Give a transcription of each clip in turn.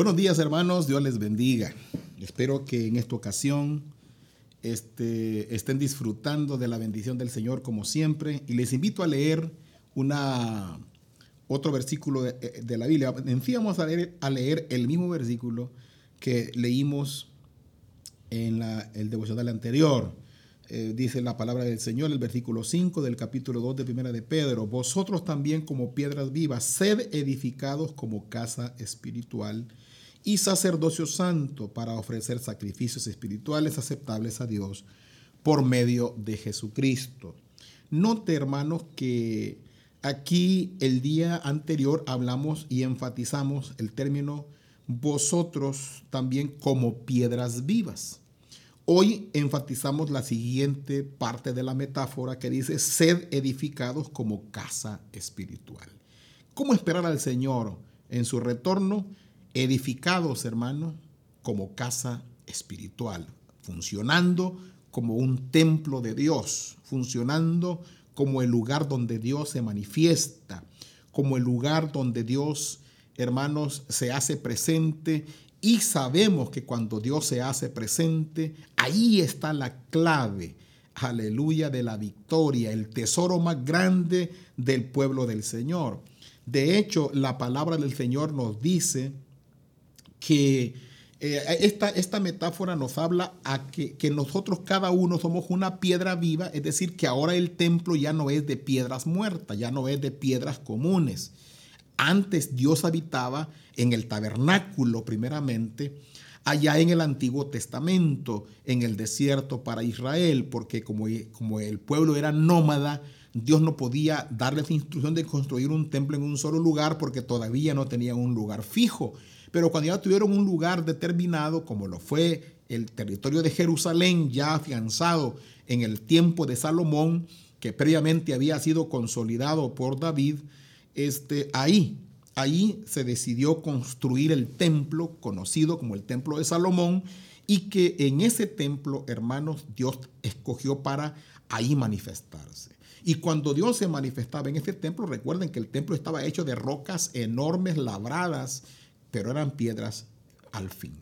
Buenos días hermanos, Dios les bendiga. Espero que en esta ocasión este, estén disfrutando de la bendición del Señor como siempre y les invito a leer una, otro versículo de, la Biblia. Decíamos a leer, a leer el mismo versículo que leímos en la, el devocional anterior. Eh, dice la palabra del Señor, el versículo 5 del capítulo 2 de Primera de Pedro, vosotros también como piedras vivas, sed edificados como casa espiritual y sacerdocio santo para ofrecer sacrificios espirituales aceptables a Dios por medio de Jesucristo. Note, hermanos, que aquí el día anterior hablamos y enfatizamos el término vosotros también como piedras vivas. Hoy enfatizamos la siguiente parte de la metáfora que dice, sed edificados como casa espiritual. ¿Cómo esperar al Señor en su retorno? edificados, hermano, como casa espiritual, funcionando como un templo de Dios, funcionando como el lugar donde Dios se manifiesta, como el lugar donde Dios, hermanos, se hace presente y sabemos que cuando Dios se hace presente, ahí está la clave, aleluya, de la victoria, el tesoro más grande del pueblo del Señor. De hecho, la palabra del Señor nos dice que eh, esta, esta, metáfora nos habla a que, que, nosotros cada uno somos una piedra viva, es decir, que ahora el templo ya no es de piedras muertas, ya no es de piedras comunes. Antes Dios habitaba en el tabernáculo primeramente, allá en el Antiguo Testamento, en el desierto para Israel, porque como, como el pueblo era nómada, Dios no podía darles instrucción de construir un templo en un solo lugar porque todavía no tenían un lugar fijo. Pero cuando ya tuvieron un lugar determinado, como lo fue el territorio de Jerusalén, ya afianzado en el tiempo de Salomón, que previamente había sido consolidado por David, este, ahí, ahí se decidió construir el templo conocido como el templo de Salomón y que en ese templo, hermanos, Dios escogió para ahí manifestarse. Y cuando Dios se manifestaba en ese templo, recuerden que el templo estaba hecho de rocas enormes, labradas, pero eran piedras al fin.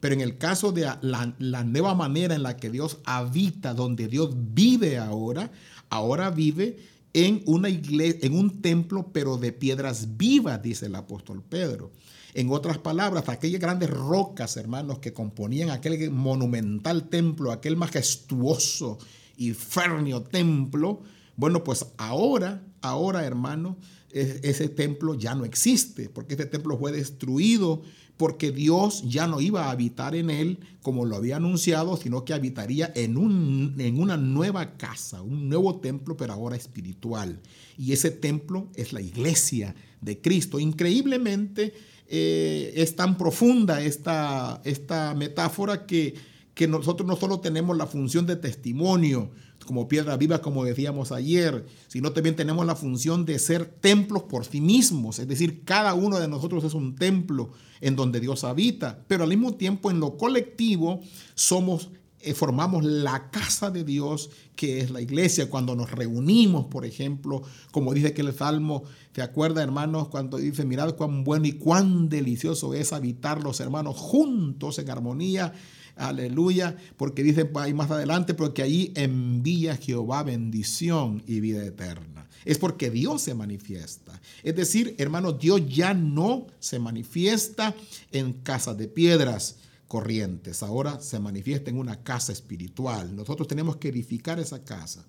Pero en el caso de la, nueva manera en la que Dios habita, donde Dios vive ahora, ahora vive en una en un templo, pero de piedras vivas, dice el apóstol Pedro. En otras palabras, aquellas grandes rocas, hermanos, que componían aquel monumental templo, aquel majestuoso y férneo templo, bueno, pues ahora, ahora, hermano, ese templo ya no existe, porque ese templo fue destruido, porque Dios ya no iba a habitar en él como lo había anunciado, sino que habitaría en, un, en una nueva casa, un nuevo templo, pero ahora espiritual. Y ese templo es la iglesia de Cristo. Increíblemente eh, es tan profunda esta, esta metáfora que, que nosotros no solo tenemos la función de testimonio, como piedra viva, como decíamos ayer, sino también tenemos la función de ser templos por sí mismos. Es decir, cada uno de nosotros es un templo en donde Dios habita, pero al mismo tiempo en lo colectivo somos eh, formamos la casa de Dios que es la iglesia. Cuando nos reunimos, por ejemplo, como dice que el Salmo, ¿te acuerdas, hermanos? Cuando dice, mirad cuán bueno y cuán delicioso es habitar los hermanos juntos en armonía Aleluya, porque dice ahí más adelante, porque ahí envía Jehová bendición y vida eterna. Es porque Dios se manifiesta. Es decir, hermanos, Dios ya no se manifiesta en casas de piedras corrientes. Ahora se manifiesta en una casa espiritual. Nosotros tenemos que edificar esa casa.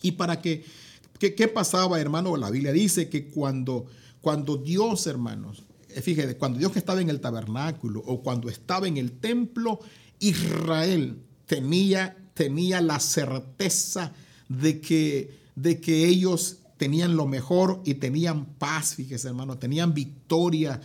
Y para que, ¿qué, pasaba, hermano? La Biblia dice que cuando, cuando Dios, hermanos, fíjate, cuando Dios estaba en el tabernáculo o cuando estaba en el templo, Israel tenía, tenía la certeza de que, de que ellos tenían lo mejor y tenían paz, fíjese hermano, tenían victoria.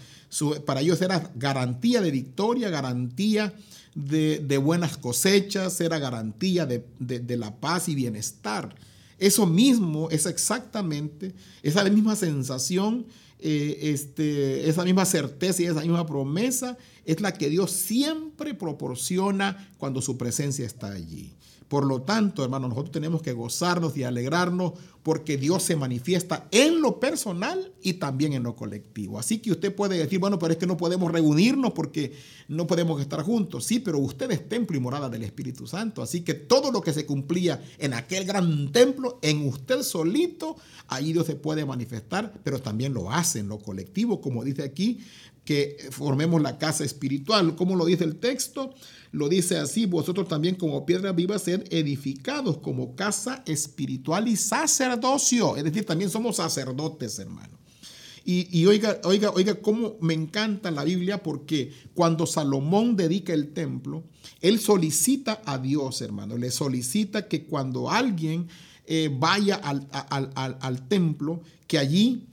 para ellos era garantía de victoria, garantía de, buenas cosechas, era garantía de, de la paz y bienestar. Eso mismo es exactamente, esa misma sensación eh, este, esa misma certeza y esa misma promesa es la que Dios siempre proporciona cuando su presencia está allí. Por lo tanto, hermanos, nosotros tenemos que gozarnos y alegrarnos porque Dios se manifiesta en lo personal y también en lo colectivo. Así que usted puede decir, bueno, pero es que no podemos reunirnos porque no podemos estar juntos. Sí, pero usted es templo y morada del Espíritu Santo. Así que todo lo que se cumplía en aquel gran templo, en usted solito, ahí Dios se puede manifestar, pero también lo hace en lo colectivo, como dice aquí, que formemos la casa espiritual. ¿Cómo lo dice el texto? Lo dice así, vosotros también como piedra viva ser edificados como casa espiritual y Es decir, también somos sacerdotes, hermano. Y, y, oiga, oiga, oiga, cómo me encanta la Biblia porque cuando Salomón dedica el templo, él solicita a Dios, hermano, le solicita que cuando alguien eh, vaya al, al, al templo, que allí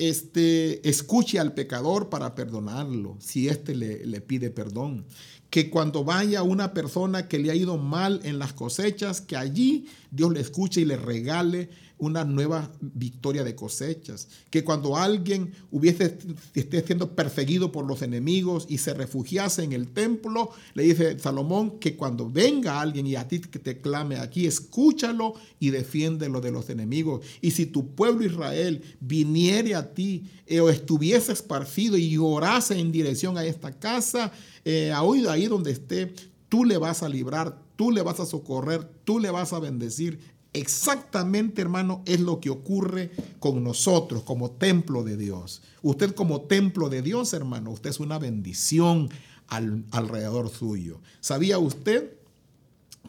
este, escuche al pecador para perdonarlo, si éste le, le, pide perdón. Que cuando vaya una persona que le ha ido mal en las cosechas, que allí Dios le escuche y le regale una nueva victoria de cosechas. Que cuando alguien hubiese, esté siendo perseguido por los enemigos y se refugiase en el templo, le dice Salomón que cuando venga alguien y a ti que te clame aquí, escúchalo y defiéndelo de los enemigos. Y si tu pueblo Israel viniere a ti eh, o estuviese esparcido y orase en dirección a esta casa, eh, ahí donde esté, tú le vas a librar, tú le vas a socorrer, tú le vas a bendecir Exactamente, hermano, es lo que ocurre con nosotros como templo de Dios. Usted como templo de Dios, hermano, usted es una bendición al, alrededor suyo. ¿Sabía usted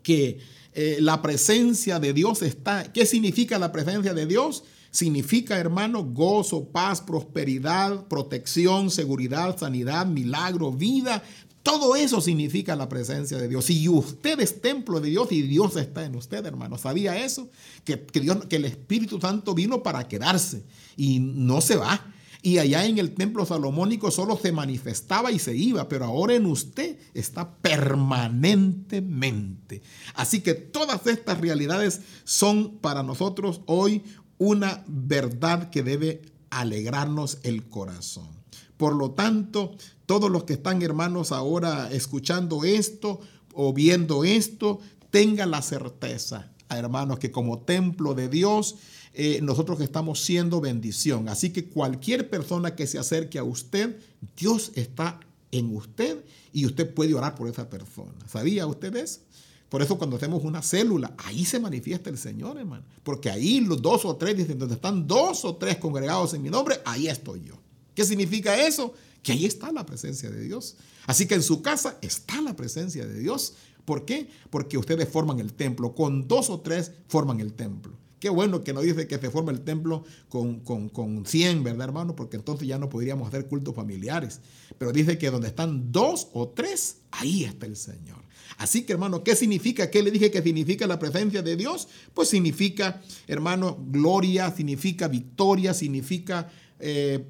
que eh, la presencia de Dios está... ¿Qué significa la presencia de Dios? Significa, hermano, gozo, paz, prosperidad, protección, seguridad, sanidad, milagro, vida, todo eso significa la presencia de Dios. Y usted es templo de Dios y Dios está en usted, hermano. ¿Sabía eso? Que, que el Espíritu Santo vino para quedarse y no se va. Y allá en el templo salomónico solo se manifestaba y se iba, pero ahora en usted está permanentemente. Así que todas estas realidades son para nosotros hoy una verdad que debe alegrarnos el corazón. Por lo tanto, todos los que están hermanos ahora escuchando esto o viendo esto, tengan la certeza, hermanos, que como templo de Dios, eh, nosotros estamos siendo bendición. Así que cualquier persona que se acerque a usted, Dios está en usted y usted puede orar por esa persona. ¿Sabía usted eso? Por eso cuando hacemos una célula, ahí se manifiesta el Señor, hermano. Porque ahí los dos o tres, donde están dos o tres congregados en mi nombre, ahí estoy yo. ¿Qué significa eso? que ahí está la presencia de Dios. Así que en su casa está la presencia de Dios. ¿Por qué? Porque ustedes forman el templo. Con dos o tres forman el templo. Qué bueno que no dice que se forma el templo con, con, con 100, ¿verdad, hermano? Porque entonces ya no podríamos hacer cultos familiares. Pero dice que donde están dos o tres, ahí está el Señor. Así que, hermano, ¿qué significa? ¿Qué le dije que significa la presencia de Dios? Pues significa, hermano, gloria, significa victoria, significa eh,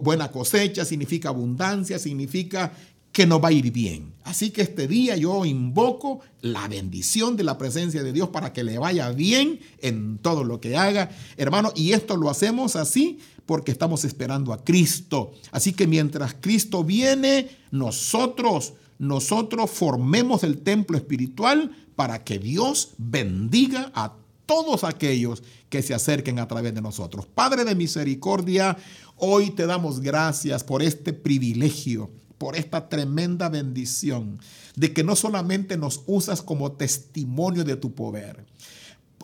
buena cosecha, significa abundancia, significa que nos va a ir bien. Así que este día yo invoco la bendición de la presencia de Dios para que le vaya bien en todo lo que haga, hermano. Y esto lo hacemos así porque estamos esperando a Cristo. Así que mientras Cristo viene, nosotros, nosotros formemos el templo espiritual para que Dios bendiga a todos aquellos que se acerquen a través de nosotros. Padre de misericordia, hoy te damos gracias por este privilegio, por esta tremenda bendición de que no solamente nos usas como testimonio de tu poder,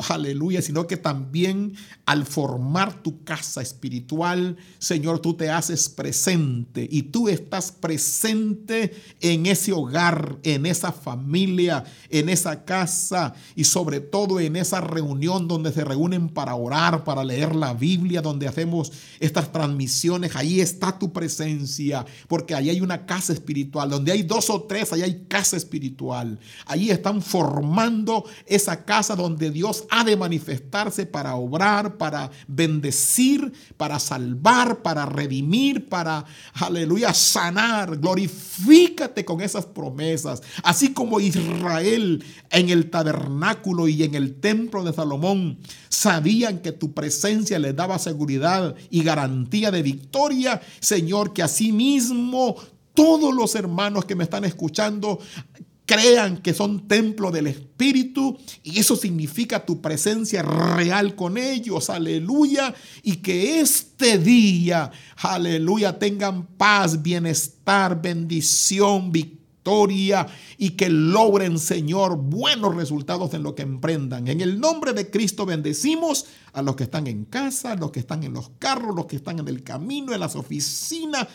aleluya, sino que también al formar tu casa espiritual, Señor, tú te haces presente y tú estás presente en ese hogar, en esa familia, en esa casa y sobre todo en esa reunión donde se reúnen para orar, para leer la Biblia, donde hacemos estas transmisiones. Ahí está tu presencia, porque ahí hay una casa espiritual, donde hay dos o tres, ahí hay casa espiritual. Ahí están formando esa casa donde Dios ha de manifestarse para obrar, para bendecir, para salvar, para redimir, para, aleluya, sanar. Glorifícate con esas promesas. Así como Israel en el tabernáculo y en el templo de Salomón sabían que tu presencia les daba seguridad y garantía de victoria, Señor, que asimismo todos los hermanos que me están escuchando crean que son templo del Espíritu y eso significa tu presencia real con ellos, aleluya, y que este día, aleluya, tengan paz, bienestar, bendición, victoria y que logren, Señor, buenos resultados en lo que emprendan. En el nombre de Cristo bendecimos a los que están en casa, a los que están en los carros, los que están en el camino, en las oficinas.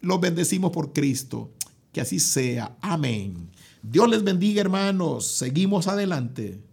Los bendecimos por Cristo. Que así sea. Amén. Dios les bendiga, hermanos. Seguimos adelante.